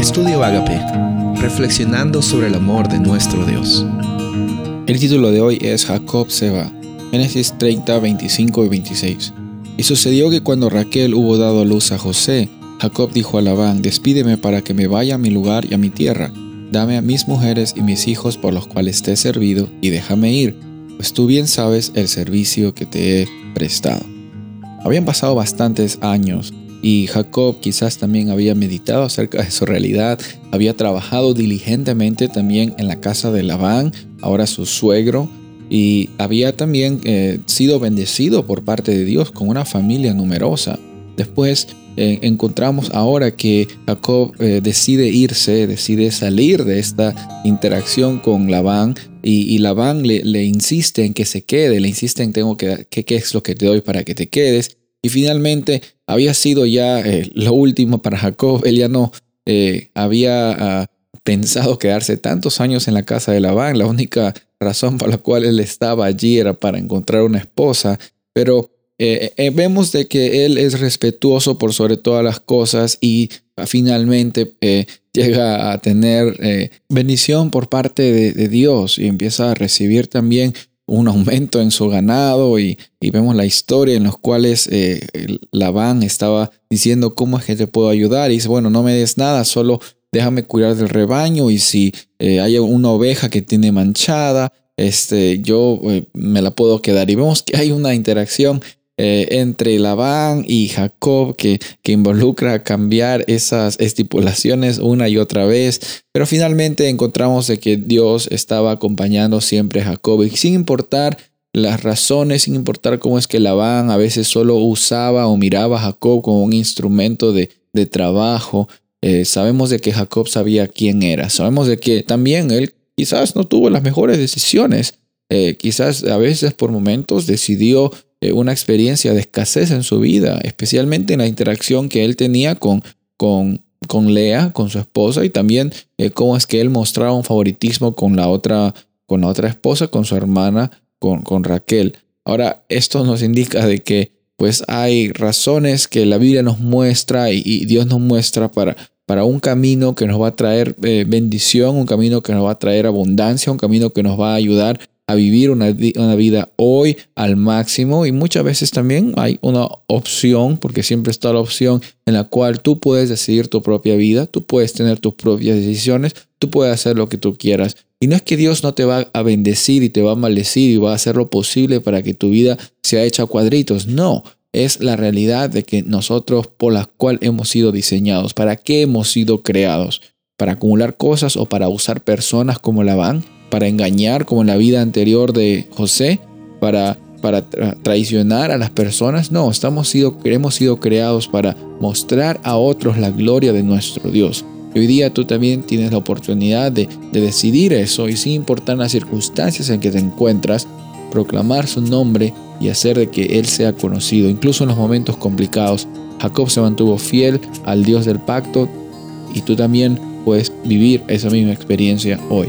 Estudio Agape, reflexionando sobre el amor de nuestro Dios. El título de hoy es Jacob se va, Génesis 30, 25 y 26. Y sucedió que cuando Raquel hubo dado luz a José, Jacob dijo a Labán, despídeme para que me vaya a mi lugar y a mi tierra, dame a mis mujeres y mis hijos por los cuales te he servido, y déjame ir, pues tú bien sabes el servicio que te he prestado. Habían pasado bastantes años y Jacob quizás también había meditado acerca de su realidad, había trabajado diligentemente también en la casa de Labán, ahora su suegro, y había también eh, sido bendecido por parte de Dios con una familia numerosa. Después eh, encontramos ahora que Jacob eh, decide irse, decide salir de esta interacción con Labán y, Labán le, insiste en que se quede, le insiste en tengo que, qué es lo que te doy para que te quedes. Y finalmente había sido ya eh, lo último para Jacob. Él ya no eh, había ah, pensado quedarse tantos años en la casa de Labán. La única razón por la cual él estaba allí era para encontrar una esposa. Pero eh, vemos de que él es respetuoso por sobre todas las cosas y ah, finalmente llega a tener bendición por parte de, de Dios y empieza a recibir también un aumento en su ganado y, vemos la historia en los cuales eh, Labán estaba diciendo cómo es que te puedo ayudar y dice, bueno, no me des nada, solo déjame cuidar del rebaño y si eh, hay una oveja que tiene manchada, este, yo eh, me la puedo quedar. Y vemos que hay una interacción eh, entre Labán y Jacob que, que involucra cambiar esas estipulaciones una y otra vez. Pero finalmente encontramos de que Dios estaba acompañando siempre a Jacob y sin importar las razones, sin importar cómo es que Labán a veces solo usaba o miraba a Jacob como un instrumento de, de trabajo. Eh, sabemos de que Jacob sabía quién era. Sabemos de que también él quizás no tuvo las mejores decisiones. Eh, quizás a veces por momentos decidió una experiencia de escasez en su vida, especialmente en la interacción que él tenía con, con, con Lea, con su esposa, y también eh, cómo es que él mostraba un favoritismo con la otra, con la otra esposa, con su hermana, con, con Raquel. Ahora, esto nos indica de que pues hay razones que la Biblia nos muestra y, Dios nos muestra para, para un camino que nos va a traer eh, bendición, un camino que nos va a traer abundancia, un camino que nos va a ayudar a vivir una, vida hoy al máximo y muchas veces también hay una opción, porque siempre está la opción en la cual tú puedes decidir tu propia vida, tú puedes tener tus propias decisiones, tú puedes hacer lo que tú quieras. Y no es que Dios no te va a bendecir y te va a maldecir y va a hacer lo posible para que tu vida sea hecha a cuadritos, no. Es la realidad de que nosotros por la cual hemos sido diseñados, para qué hemos sido creados, para acumular cosas o para usar personas como la van para engañar como en la vida anterior de José, para, para traicionar a las personas. No, estamos sido, hemos sido creados para mostrar a otros la gloria de nuestro Dios. Hoy día tú también tienes la oportunidad de, de decidir eso y sin importar las circunstancias en que te encuentras, proclamar su nombre y hacer de que Él sea conocido, incluso en los momentos complicados. Jacob se mantuvo fiel al Dios del pacto y tú también puedes vivir esa misma experiencia hoy.